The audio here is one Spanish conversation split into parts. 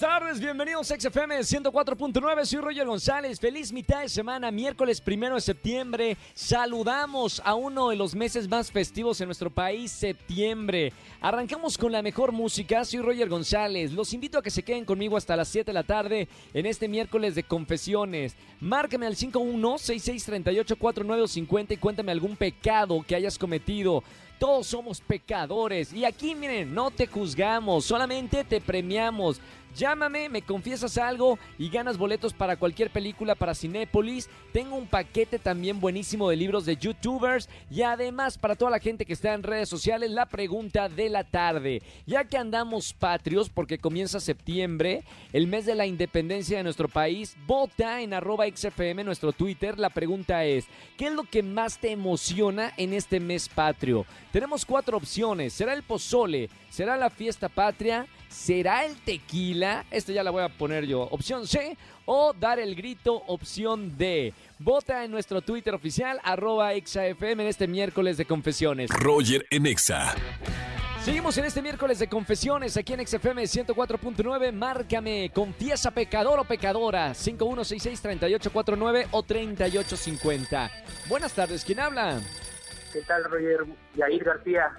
Buenas tardes, bienvenidos a XFM 104.9, soy Roger González, feliz mitad de semana, miércoles primero de septiembre, saludamos a uno de los meses más festivos en nuestro país, septiembre, arrancamos con la mejor música, soy Roger González, los invito a que se queden conmigo hasta las 7 de la tarde en este miércoles de confesiones, márcame al 51-6638-4950 y cuéntame algún pecado que hayas cometido, todos somos pecadores. Y aquí miren, no te juzgamos, solamente te premiamos. Llámame, me confiesas algo y ganas boletos para cualquier película para Cinépolis. Tengo un paquete también buenísimo de libros de youtubers y además para toda la gente que está en redes sociales la pregunta de la tarde. Ya que andamos patrios porque comienza septiembre, el mes de la independencia de nuestro país, vota en arroba XFM nuestro Twitter. La pregunta es, ¿qué es lo que más te emociona en este mes patrio? Tenemos cuatro opciones. ¿Será el pozole? ¿Será la fiesta patria? ¿Será el tequila? Esta ya la voy a poner yo. Opción C o dar el grito. Opción D. Vota en nuestro Twitter oficial, arroba ExaFM en este miércoles de confesiones. Roger en Exa. Seguimos en este miércoles de confesiones aquí en XFM 104.9. Márcame, confiesa pecador o pecadora. 5166-3849 o 3850. Buenas tardes, ¿quién habla? ¿Qué tal, Roger? Yair García.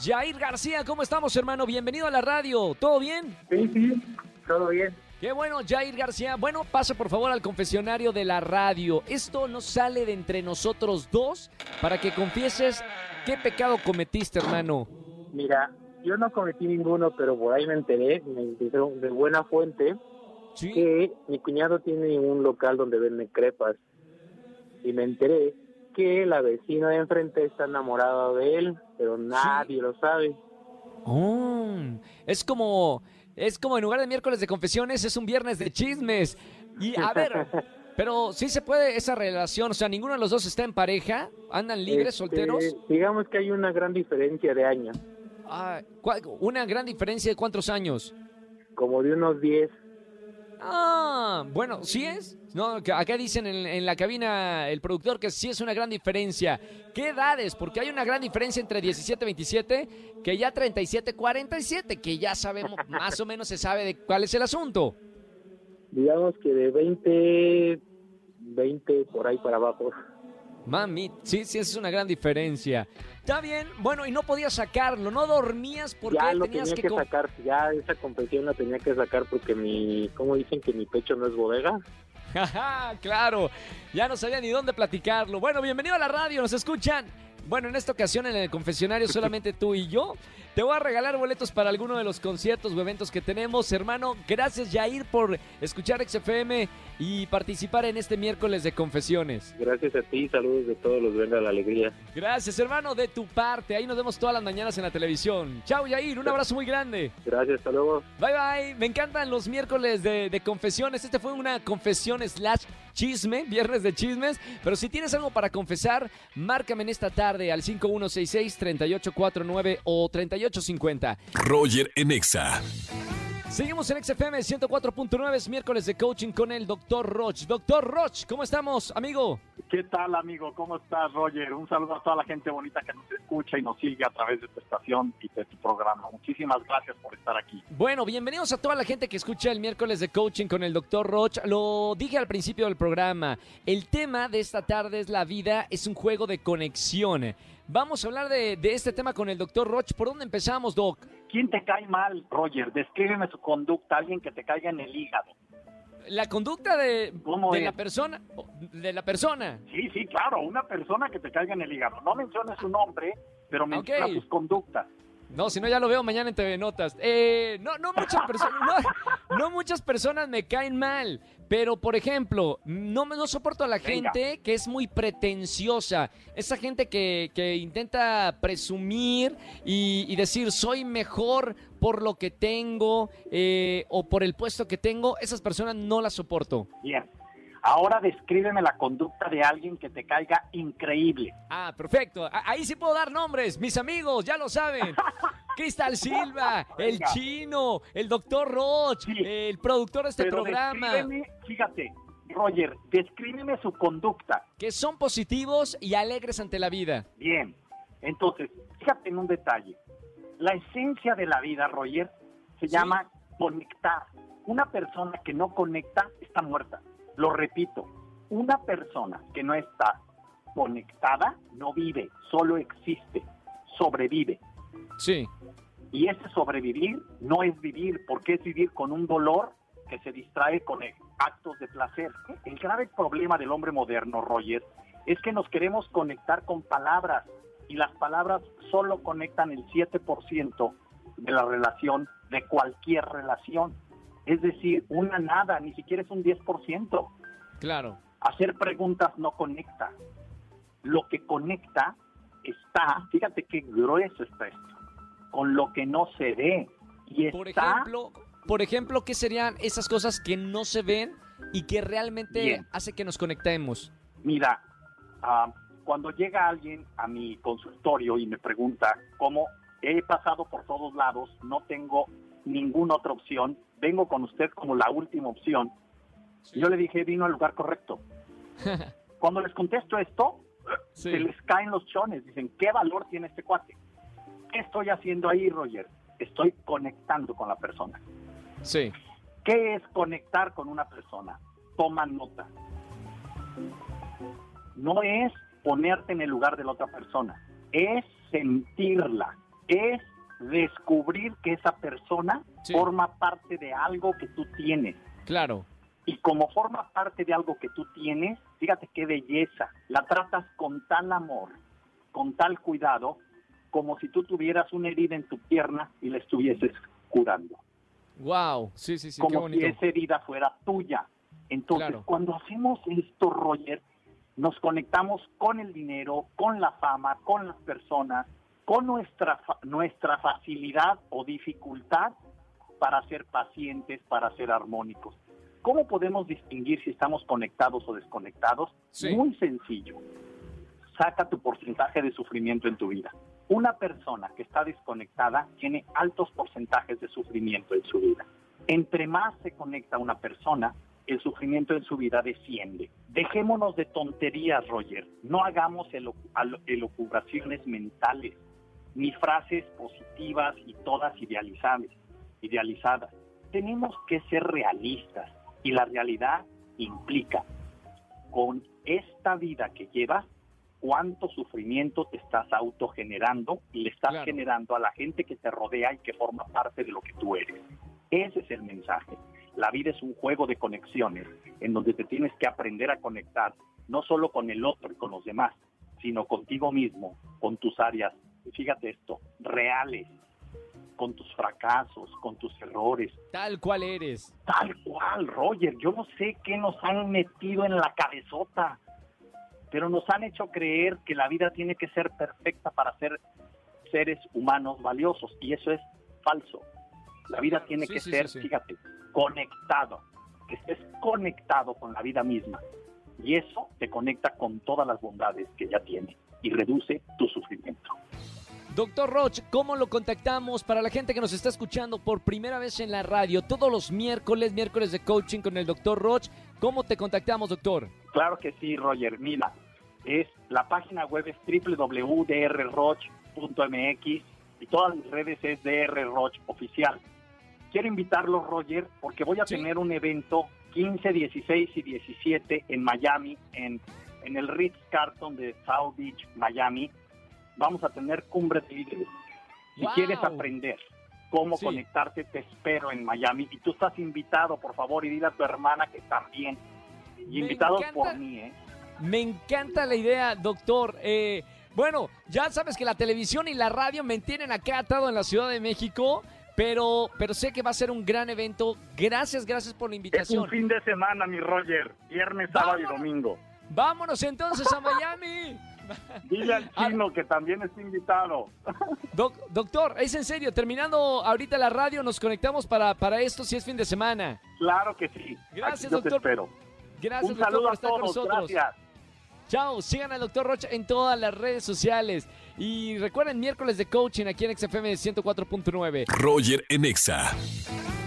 Jair García, ¿cómo estamos, hermano? Bienvenido a la radio. ¿Todo bien? Sí, sí, todo bien. Qué bueno, Jair García. Bueno, pasa por favor al confesionario de la radio. Esto no sale de entre nosotros dos para que confieses qué pecado cometiste, hermano. Mira, yo no cometí ninguno, pero por ahí me enteré, me dijeron de buena fuente, Sí. que mi cuñado tiene un local donde vende crepas. Y me enteré que la vecina de enfrente está enamorada de él, pero nadie lo sabe. Oh, es como es como en lugar de miércoles de confesiones es un viernes de chismes. Y a ver, pero sí se puede esa relación, o sea, ninguno de los dos está en pareja, andan libres, Este, solteros. Digamos que hay una gran diferencia de años, Ah, ¿cuál- una gran diferencia de cuántos años. como de unos 10. Ah, bueno, ¿sí es? No, acá dicen en, en la cabina el productor que sí es una gran diferencia. ¿Qué edades? Porque hay una gran diferencia entre 17 27 que ya 37 47, que ya sabemos, más o menos se sabe de cuál es el asunto. Digamos que de 20, 20 por ahí para abajo. Mami, sí, sí, esa es una gran diferencia. Está bien, bueno, y no podías sacarlo, no dormías porque ya lo tenías tenía que... que, sacar, ya esa confesión la tenía que sacar porque mi, ¿cómo dicen que mi pecho no es bodega? Ajá, claro, ya no sabía ni dónde platicarlo. Bueno, bienvenido a la radio, ¿nos escuchan? Bueno, en esta ocasión en el confesionario solamente tú y yo. Te voy a regalar boletos para alguno de los conciertos o eventos que tenemos. Hermano, gracias Jair por escuchar XFM y participar en este miércoles de confesiones. Gracias a ti, saludos de todos los venga la alegría. Gracias hermano, de tu parte. Ahí nos vemos todas las mañanas en la televisión. Chao Jair, un abrazo muy grande. Gracias, hasta luego. Bye bye, me encantan los miércoles de, de confesiones. Este fue una confesión slash chisme, viernes de chismes. Pero si tienes algo para confesar, márcame en esta tarde al 5166-3849 o 3850. Roger en Exa. Seguimos en XFM 104.9, es miércoles de coaching con el Dr. Roch. Doctor Roch, ¿cómo estamos, amigo? ¿Qué tal, amigo? ¿Cómo estás, Roger? Un saludo a toda la gente bonita que nos escucha y nos sigue a través de tu estación y de tu programa. Muchísimas gracias por estar aquí. Bueno, bienvenidos a toda la gente que escucha el miércoles de coaching con el Dr. Roch. Lo dije al principio del programa. El tema de esta tarde es la vida, es un juego de conexión. Vamos a hablar de, de este tema con el Dr. Roch. ¿Por dónde empezamos, Doc? ¿Quién te cae mal, Roger? Descríbeme su conducta, alguien que te caiga en el hígado. La conducta de, ¿Cómo de la persona. De la persona. Sí, sí, claro, una persona que te caiga en el hígado. No menciones su nombre, pero menciona Ok. sus conductas. No, si no ya lo veo mañana en TV Notas. Eh, no, no muchas personas, no, no muchas personas me caen mal, pero por ejemplo, no me no soporto a la Venga. gente que es muy pretenciosa, esa gente que, que intenta presumir y, y decir soy mejor por lo que tengo eh, o por el puesto que tengo, esas personas no las soporto. Bien. Ahora descríbeme la conducta de alguien que te caiga increíble. Ah, perfecto. Ahí sí puedo dar nombres. Mis amigos, ya lo saben. Cristal Silva, el chino, el doctor Roch, Sí. el productor de este Pero programa. fíjate, Roger, descríbeme su conducta. Que son positivos y alegres ante la vida. Bien, entonces, fíjate en un detalle. La esencia de la vida, Roger, se Sí. llama conectar. Una persona que no conecta está muerta. Lo repito, una persona que no está conectada no vive, solo existe, sobrevive. Sí, Y ese sobrevivir no es vivir, porque es vivir con un dolor que se distrae con eh, actos de placer. El grave problema del hombre moderno, Roger, es que nos queremos conectar con palabras y las palabras solo conectan el 7% de la relación, de cualquier relación. Es decir, una nada, ni siquiera es un 10%. claro. Hacer preguntas no conecta. Lo que conecta está, fíjate qué grueso está esto, con lo que no se ve. Y Por está, ejemplo, por ejemplo, ¿qué serían esas cosas que no se ven y que realmente Bien. hace que nos conectemos? mira, ah, cuando llega alguien a mi consultorio y me pregunta cómo he pasado por todos lados, no tengo ninguna otra opción, vengo con usted como la última opción, yo le dije, vino al lugar correcto. Cuando les contesto esto, Sí. se les caen los chones. Dicen, ¿qué valor tiene este cuate? ¿Qué estoy haciendo ahí, Roger? Estoy conectando con la persona. Sí, ¿Qué es conectar con una persona? Toma nota. No es ponerte en el lugar de la otra persona, es sentirla, es descubrir que esa persona Sí. forma parte de algo que tú tienes. claro. Y como forma parte de algo que tú tienes, fíjate qué belleza, la tratas con tal amor, con tal cuidado, como si tú tuvieras una herida en tu pierna y la estuvieses curando. Wow, sí, sí, sí, qué como si bonito. esa herida fuera tuya. Entonces, Claro. cuando hacemos esto, Roger, nos conectamos con el dinero, con la fama, con las personas, con nuestra, nuestra facilidad o dificultad para ser pacientes, para ser armónicos. ¿Cómo podemos distinguir si estamos conectados o desconectados? Sí. Muy sencillo. Saca tu porcentaje de sufrimiento en tu vida. Una persona que está desconectada tiene altos porcentajes de sufrimiento en su vida. Entre más se conecta una persona, el sufrimiento en su vida desciende. Dejémonos de tonterías, Roger. No hagamos elo- alo- elucubraciones mentales, ni frases positivas y todas idealizadas. idealizadas. Tenemos que ser realistas y la realidad implica con esta vida que llevas cuánto sufrimiento te estás autogenerando y le estás Claro. generando a la gente que te rodea y que forma parte de lo que tú eres. Ese es el mensaje. La vida es un juego de conexiones en donde te tienes que aprender a conectar no solo con el otro y con los demás, sino contigo mismo, con tus áreas, fíjate esto, reales, con tus fracasos, con tus errores, Tal cual eres. Tal cual, Roger. Yo no sé qué nos han metido en la cabezota, pero nos han hecho creer que la vida tiene que ser perfecta para ser seres humanos valiosos y eso es falso. La vida tiene Sí, que sí, ser, sí, fíjate, conectado, que estés conectado con la vida misma y eso te conecta con todas las bondades que ya tiene y reduce tu sufrimiento. Doctor Roch, ¿cómo lo contactamos para la gente que nos está escuchando por primera vez en la radio? Todos los miércoles, miércoles de coaching con el doctor Roch. ¿Cómo te contactamos, doctor? Claro que sí, Roger. Mira, es la página web es www.drroch.mx y todas mis redes es drroch oficial. Quiero invitarlos, Roger, porque voy a Sí. tener un evento 15, 16 y 17 en Miami, en, en el Ritz Carlton de South Beach, Miami. Vamos a tener cumbre de líderes. Si ¡Wow! quieres aprender cómo Sí. conectarte, te espero en Miami. Y tú estás invitado, por favor, y dile a tu hermana que también. Y invitados encanta. por mí, ¿eh? Me encanta la idea, doctor. Eh, bueno, ya sabes que la televisión y la radio me tienen acá atado en la Ciudad de México, pero, pero sé que va a ser un gran evento. Gracias, gracias por la Es un invitación. fin de semana, mi Roger. Viernes, sábado y domingo. Vámonos entonces a Miami. Dile al Ah. chino que también está invitado. Doc- doctor, es en serio, terminando ahorita la radio, nos conectamos para, para esto si es fin de semana. Claro que sí. Gracias, Aquí yo doctor. te espero. Gracias, un doctor, saludo por a estar con todos. nosotros. Gracias. Chao, sigan al doctor Rocha en todas las redes sociales. Y recuerden, miércoles de coaching aquí en XFM 104.9. Roger en Exa.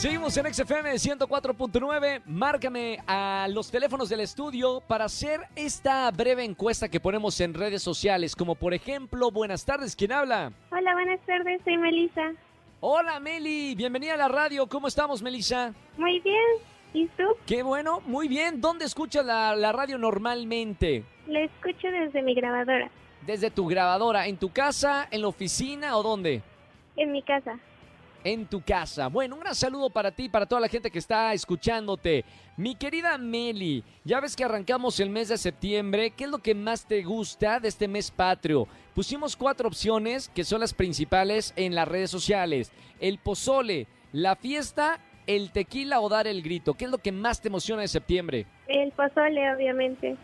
Seguimos en XFM 104.9. Márcame a los teléfonos del estudio para hacer esta breve encuesta que ponemos en redes sociales, como por ejemplo, buenas tardes, ¿quién habla? Hola, buenas tardes, soy Melissa. Hola Meli, bienvenida a la radio, ¿cómo estamos Melissa? Muy bien, ¿y tú? Qué bueno, muy bien. ¿Dónde escuchas la, la radio normalmente? La escucho desde mi grabadora, Desde tu grabadora, ¿en tu casa, en la oficina o dónde? en mi casa. En tu casa. Bueno, un gran saludo para ti y para toda la gente que está escuchándote. Mi querida Meli, ya ves que arrancamos el mes de septiembre. ¿Qué es lo que más te gusta de este mes patrio? Pusimos cuatro opciones que son las principales en las redes sociales. El pozole, la fiesta, el tequila o dar el grito. ¿Qué es lo que más te emociona de septiembre? El pozole, obviamente.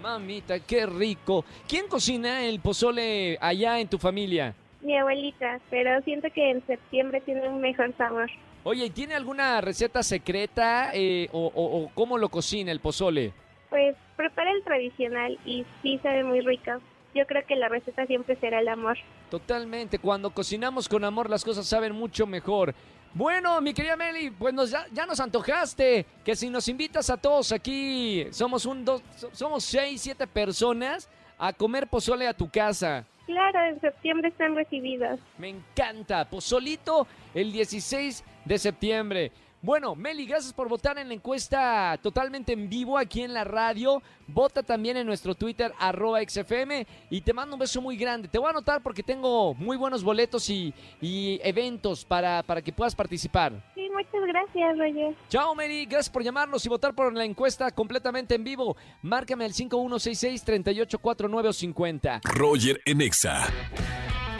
Mamita, qué rico. ¿Quién cocina el pozole allá en tu familia? Mi abuelita, pero siento que en septiembre tiene un mejor sabor. Oye, ¿y tiene alguna receta secreta eh, o, o- o cómo lo cocina el pozole? Pues prepara el tradicional y sí sabe muy rico. Yo creo que la receta siempre será el amor. Totalmente, cuando cocinamos con amor las cosas saben mucho mejor. Bueno, mi querida Meli, pues nos, ya, ya nos antojaste, que si nos invitas a todos aquí, somos un dos, so- somos seis, siete personas a comer pozole a tu casa. Claro, en septiembre están recibidos. Me encanta, pozolito el 16 de septiembre. Bueno, Meli, gracias por votar en la encuesta totalmente en vivo aquí en la radio. Vota también en nuestro Twitter, arroba XFM. Y te mando un beso muy grande. Te voy a anotar porque tengo muy buenos boletos y, y eventos para, para que puedas participar. Sí, muchas gracias, Roger. Chao, Meli. Gracias por llamarnos y votar por la encuesta completamente en vivo. Márcame al 5166-3849 o 50. Roger en Exa.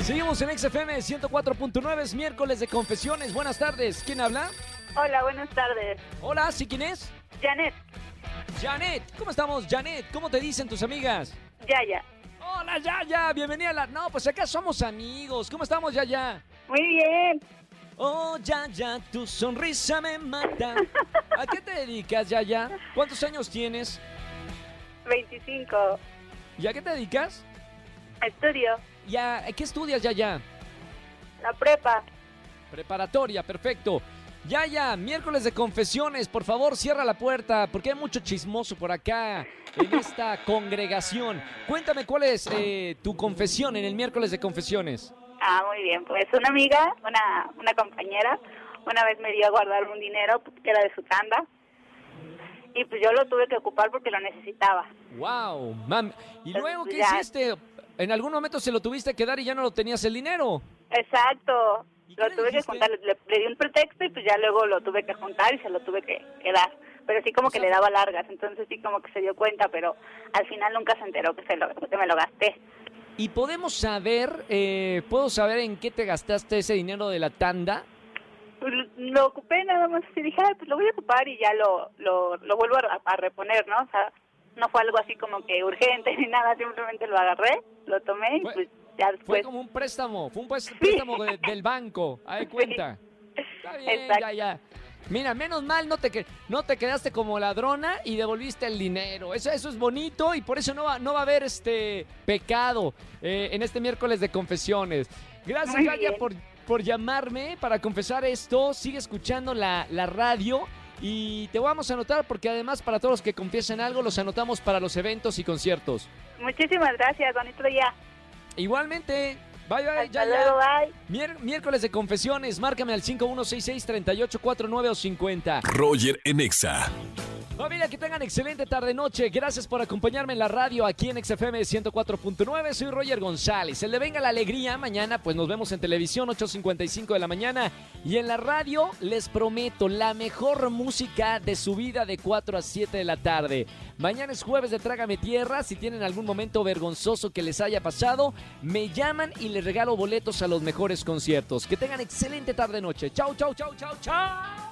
Seguimos en XFM 104.9, es miércoles de confesiones. Buenas tardes. ¿Quién habla? Hola, buenas tardes. Hola, ¿sí quién es? Janet, Janet. ¿Cómo estamos, Janet? ¿Cómo te dicen tus amigas? Yaya. Hola, Yaya. Bienvenida a la... No, pues acá somos amigos. ¿Cómo estamos, Yaya? Muy bien. Oh, Yaya, tu sonrisa me mata. ¿A qué te dedicas, Yaya? ¿Cuántos años tienes? 25. ¿Y a qué te dedicas? Estudio. ¿Y a qué estudias, Yaya? La prepa. Preparatoria, perfecto. Ya, ya, miércoles de confesiones, por favor cierra la puerta, porque hay mucho chismoso por acá en esta congregación. Cuéntame cuál es eh, tu confesión en el miércoles de confesiones. Ah, muy bien. Pues una amiga, una, una compañera, una vez me dio a guardar un dinero que era de su tanda. Y pues yo lo tuve que ocupar porque lo necesitaba. Wow, mam. ¿Y luego qué Ya. hiciste? ¿En algún momento se lo tuviste que dar y ya no lo tenías el dinero? Exacto. ¿Y qué Lo tuve que juntar. Le, le di un pretexto y pues ya luego lo tuve que juntar y se lo tuve que, que dar. Pero sí como O que sea- le daba largas. Entonces sí como que se dio cuenta, pero al final nunca se enteró que, se lo, que me lo gasté. ¿Y podemos saber, eh, puedo saber en qué te gastaste ese dinero de la tanda? Pues, lo ocupé nada más y dije, "Ay, pues lo voy a ocupar y ya lo, lo, lo vuelvo a, a reponer, ¿no? O sea, no fue algo así como que urgente ni nada, simplemente lo agarré, lo tomé y pues Fue como un préstamo, fue un préstamo de- del banco, haz de cuenta. Está bien, Exacto. ya, ya. Mira, menos mal no te, no te quedaste como ladrona y devolviste el dinero. Eso, eso es bonito y por eso no va, no va a haber este pecado eh, en este miércoles de confesiones. Gracias, bien. por, por llamarme para confesar esto. Sigue escuchando la, la radio y te vamos a anotar porque además para todos los que confiesen algo los anotamos para los eventos y conciertos. Muchísimas gracias, bonito día. Igualmente, bye bye, Hasta ya, ya. luego, bye. Mier- miércoles de confesiones, márcame al 5166-3849 o 50. Roger en Exa. Familia, que tengan excelente tarde-noche. Gracias por acompañarme en la radio aquí en XFM 104.9. Soy Roger González. El de Venga la Alegría, mañana pues nos vemos en televisión 8.55 de la mañana. Y en la radio les prometo la mejor música de su vida de 4 a 7 de la tarde. Mañana es jueves de Trágame Tierra. Si tienen algún momento vergonzoso que les haya pasado, me llaman y les regalo boletos a los mejores conciertos. Que tengan excelente tarde-noche. Chau, chau, chau, chau, chau.